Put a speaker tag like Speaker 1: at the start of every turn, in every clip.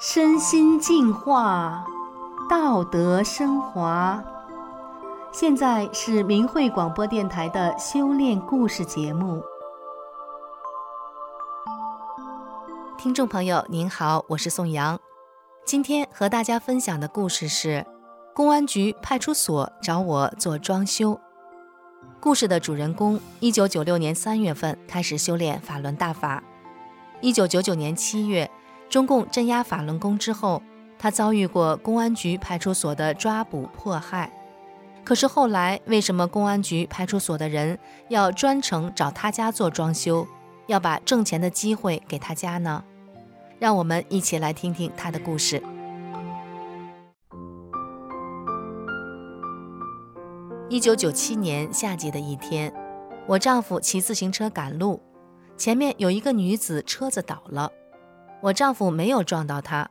Speaker 1: 身心净化，道德升华。现在是明慧广播电台的修炼故事节目。
Speaker 2: 听众朋友您好，我是宋阳。今天和大家分享的故事是：公安局派出所找我做装修。故事的主人公，一九九六年三月份开始修炼法轮大法。一九九九年七月。中共镇压法轮功之后，他遭遇过公安局派出所的抓捕迫害。可是后来，为什么公安局派出所的人要专程找他家做装修，要把挣钱的机会给他家呢？让我们一起来听听他的故事。一九九七年夏季的一天，我丈夫骑自行车赶路，前面有一个女子车子倒了。我丈夫没有撞到她，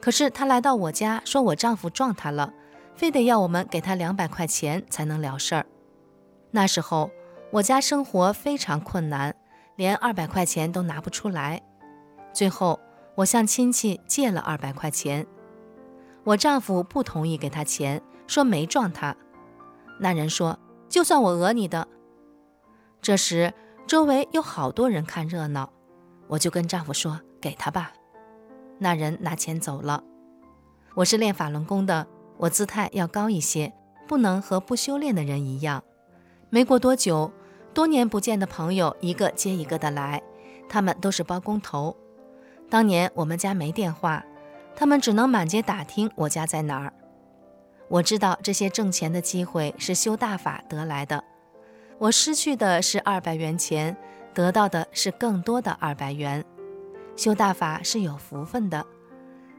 Speaker 2: 可是她来到我家说我丈夫撞她了，非得要我们给她两百块钱才能了事儿。那时候我家生活非常困难，连二百块钱都拿不出来。最后我向亲戚借了二百块钱，我丈夫不同意给他钱，说没撞他。那人说就算我讹你的。这时周围有好多人看热闹，我就跟丈夫说。给他吧，那人拿钱走了。我是练法轮功的，我姿态要高一些，不能和不修炼的人一样。没过多久，多年不见的朋友一个接一个的来，他们都是包工头。当年我们家没电话，他们只能满街打听我家在哪儿。我知道这些挣钱的机会是修大法得来的，我失去的是二百元钱，得到的是更多的二百元。修大法是有福分的。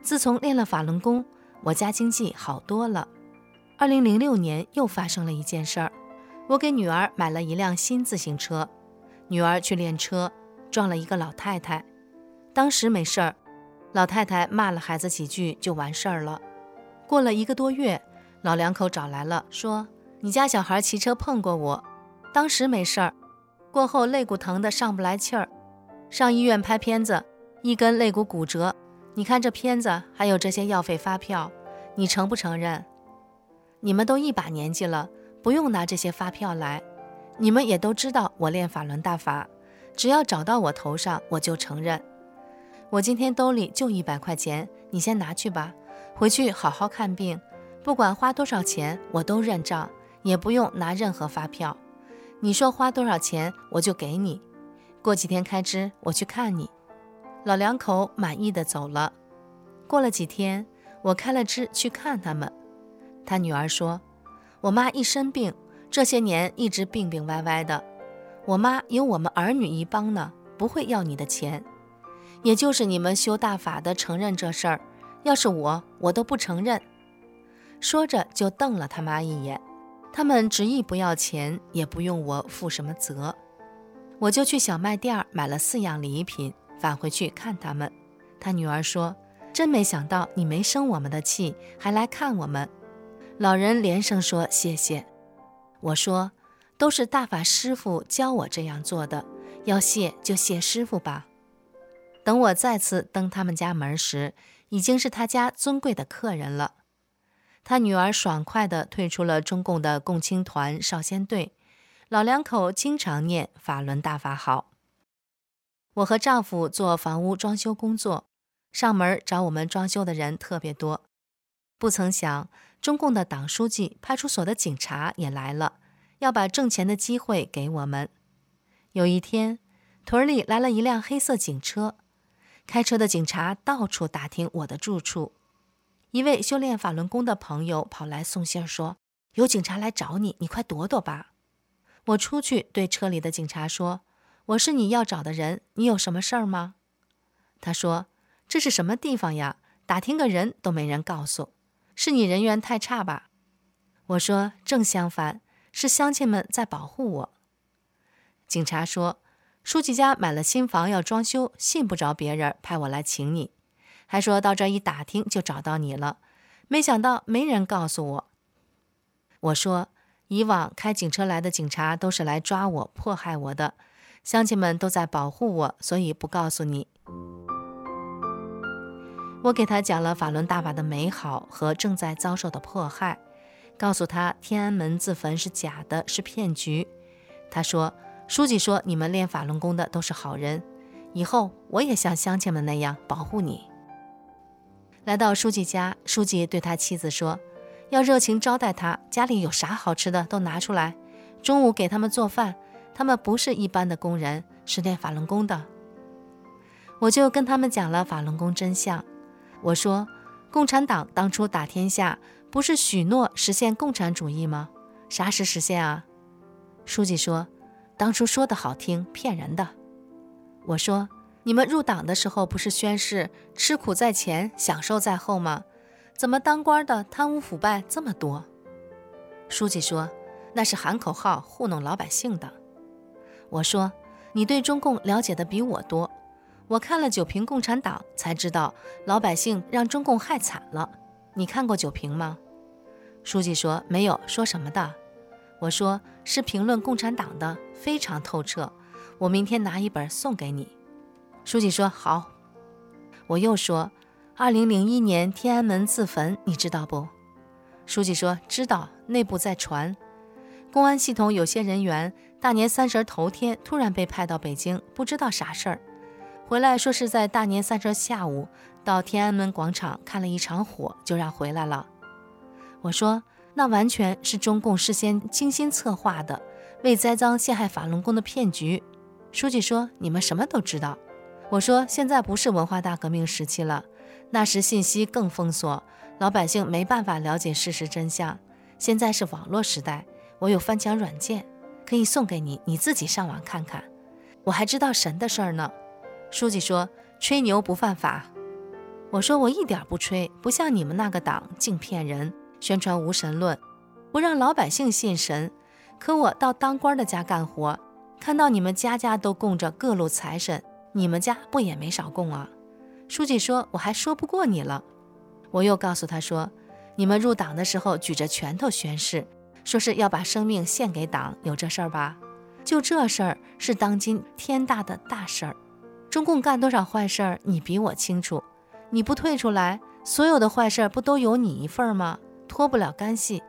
Speaker 2: 自从练了法轮功，我家经济好多了。二零零六年又发生了一件事儿，我给女儿买了一辆新自行车，女儿去练车，撞了一个老太太。当时没事儿，老太太骂了孩子几句就完事儿了。过了一个多月，老两口找来了，说你家小孩骑车碰过我，当时没事儿，过后肋骨疼得上不来气儿，上医院拍片子。一根肋骨骨折，你看这片子，还有这些药费发票，你承不承认？你们都一把年纪了，不用拿这些发票来。你们也都知道我练法轮大法，只要找到我头上，我就承认。我今天兜里就一百块钱，你先拿去吧，回去好好看病，不管花多少钱，我都认账，也不用拿任何发票。你说花多少钱，我就给你。过几天开支，我去看你。老两口满意的走了。过了几天，我开了支去看他们。他女儿说：“我妈一生病，这些年一直病病歪歪的。我妈有我们儿女一帮呢，不会要你的钱。也就是你们修大法的承认这事儿，要是我，我都不承认。”说着就瞪了他妈一眼。他们执意不要钱，也不用我负什么责。我就去小卖店买了四样礼品。返回去看他们，他女儿说：“真没想到你没生我们的气，还来看我们。”老人连声说：“谢谢。”我说：“都是大法师父教我这样做的，要谢就谢师父吧。”等我再次登他们家门时，已经是他家尊贵的客人了。他女儿爽快地退出了中共的共青团少先队，老两口经常念法轮大法好。我和丈夫做房屋装修工作，上门找我们装修的人特别多。不曾想，中共的党书记、派出所的警察也来了，要把挣钱的机会给我们。有一天，屯里来了一辆黑色警车，开车的警察到处打听我的住处。一位修炼法轮功的朋友跑来送信说：“有警察来找你，你快躲躲吧。”我出去对车里的警察说。我是你要找的人，你有什么事儿吗？他说：“这是什么地方呀？打听个人都没人告诉，是你人缘太差吧？”我说：“正相反，是乡亲们在保护我。”警察说：“书记家买了新房要装修，信不着别人，派我来请你，还说到这儿一打听就找到你了，没想到没人告诉我。”我说：“以往开警车来的警察都是来抓我、迫害我的。”乡亲们都在保护我，所以不告诉你。我给他讲了法轮大法的美好和正在遭受的迫害，告诉他天安门自焚是假的，是骗局。他说：“书记说你们练法轮功的都是好人，以后我也像乡亲们那样保护你。”来到书记家，书记对他妻子说：“要热情招待他，家里有啥好吃的都拿出来。中午给他们做饭，他们不是一般的工人，是练法轮功的。”我就跟他们讲了法轮功真相。我说，共产党当初打天下，不是许诺实现共产主义吗？啥时实现啊？书记说，当初说的好听，骗人的。我说，你们入党的时候不是宣誓吃苦在前，享受在后吗？怎么当官的贪污腐败这么多？书记说，那是喊口号糊弄老百姓的。我说，你对中共了解的比我多。我看了《九评共产党》，才知道老百姓让中共害惨了。你看过《九评》吗？书记说没有，说什么的？我说是评论共产党的，非常透彻。我明天拿一本送给你。书记说好。我又说，二零零一年天安门自焚，你知道不？书记说知道，内部在传。公安系统有些人员大年三十头天突然被派到北京，不知道啥事儿。回来说是在大年三十下午到天安门广场看了一场火，就让回来了。我说那完全是中共事先精心策划的，为栽赃陷害法轮功的骗局。书记说你们什么都知道。我说现在不是文化大革命时期了，那时信息更封锁，老百姓没办法了解事实真相。现在是网络时代，我有翻墙软件，可以送给你，你自己上网看看。我还知道神的事儿呢。书记说：“吹牛不犯法。”我说：“我一点不吹，不像你们那个党净骗人，宣传无神论，不让老百姓信神。可我到当官的家干活，看到你们家家都供着各路财神，你们家不也没少供啊？”书记说：“我还说不过你了。”我又告诉他说：“你们入党的时候举着拳头宣誓，说是要把生命献给党，有这事儿吧？就这事儿是当今天大的大事儿。”中共干多少坏事儿，你比我清楚。你不退出来，所有的坏事儿不都有你一份儿吗？脱不了干系。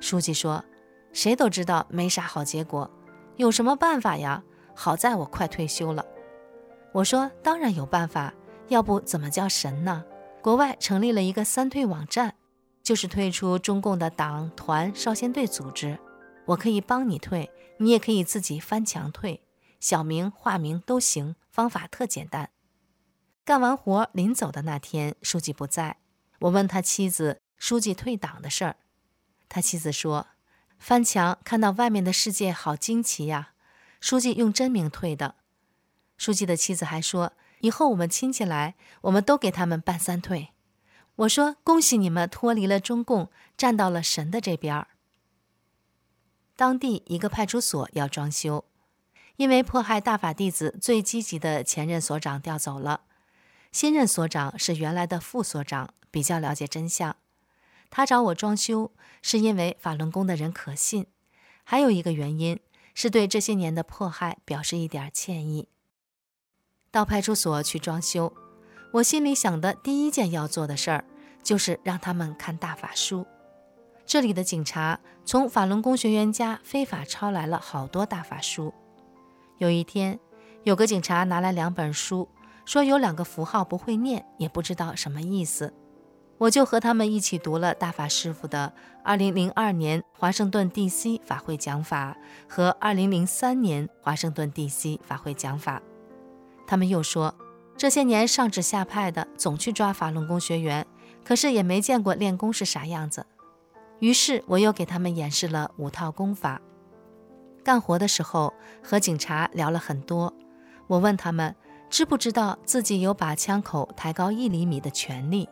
Speaker 2: 书记说：“谁都知道没啥好结果，有什么办法呀？好在我快退休了。”我说：“当然有办法，要不怎么叫神呢？国外成立了一个三退网站，就是退出中共的党团少先队组织。我可以帮你退，你也可以自己翻墙退。”小名、化名都行，方法特简单。干完活临走的那天，书记不在，我问他妻子：“书记退党的事儿。”他妻子说：“翻墙看到外面的世界，好惊奇呀！书记用真名退的。”书记的妻子还说：“以后我们亲戚来，我们都给他们办三退。”我说：“恭喜你们脱离了中共，站到了神的这边儿。”当地一个派出所要装修。因为迫害大法弟子最积极的前任所长调走了，新任所长是原来的副所长，比较了解真相。他找我装修，是因为法轮功的人可信，还有一个原因是对这些年的迫害表示一点歉意。到派出所去装修，我心里想的第一件要做的事儿，就是让他们看大法书。这里的警察从法轮功学员家非法抄来了好多大法书。有一天，有个警察拿来两本书，说有两个符号不会念，也不知道什么意思。我就和他们一起读了大法师傅的2002年华盛顿 DC 法会讲法和2003年华盛顿 DC 法会讲法。他们又说，这些年上指下派的总去抓法轮功学员，可是也没见过练功是啥样子。于是我又给他们演示了五套功法。干活的时候和警察聊了很多，我问他们知不知道自己有把枪口抬高一厘米的权利。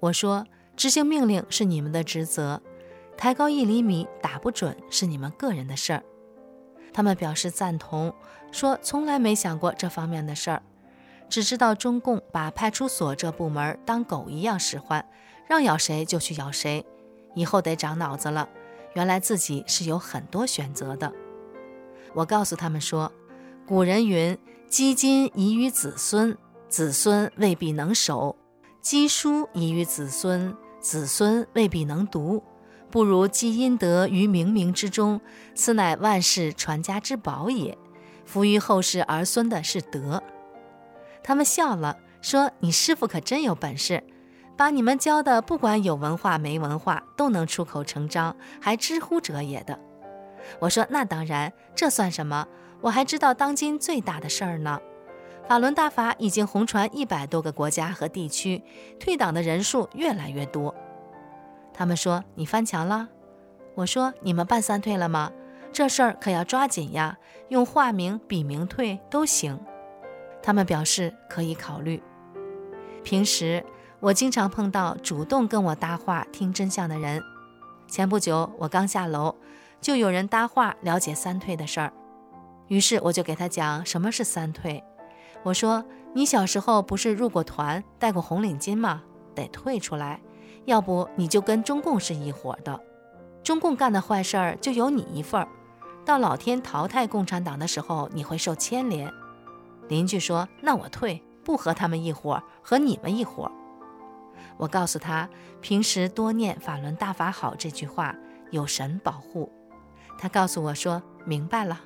Speaker 2: 我说执行命令是你们的职责，抬高一厘米打不准是你们个人的事儿。他们表示赞同，说从来没想过这方面的事儿，只知道中共把派出所这部门当狗一样使唤，让咬谁就去咬谁，以后得长脑子了，原来自己是有很多选择的。我告诉他们说，古人云：“积金遗于子孙，子孙未必能守；积书遗于子孙，子孙未必能读，不如积阴德于冥冥之中，此乃万世传家之宝也。福于后世儿孙的是德。他们笑了，说：“你师傅可真有本事，把你们教的，不管有文化没文化，都能出口成章，还知乎者也的。”我说：“那当然，这算什么？我还知道当今最大的事儿呢。法轮大法已经红传一百多个国家和地区，退党的人数越来越多。”他们说：“你翻墙了？”我说：“你们办三退了吗？这事儿可要抓紧呀，用化名、笔名退都行。”他们表示可以考虑。平时我经常碰到主动跟我搭话、听真相的人。前不久我刚下楼，就有人搭话了解三退的事儿，于是我就给他讲什么是三退。我说：“你小时候不是入过团、戴过红领巾吗？得退出来，要不你就跟中共是一伙的。中共干的坏事儿就有你一份儿，到老天淘汰共产党的时候，你会受牵连。”邻居说：“那我退，不和他们一伙，和你们一伙。”我告诉他，平时多念“法轮大法好”这句话，有神保护。他告诉我说：“明白了。”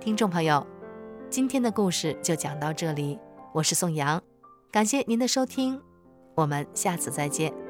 Speaker 2: 听众朋友，今天的故事就讲到这里，我是宋阳，感谢您的收听，我们下次再见。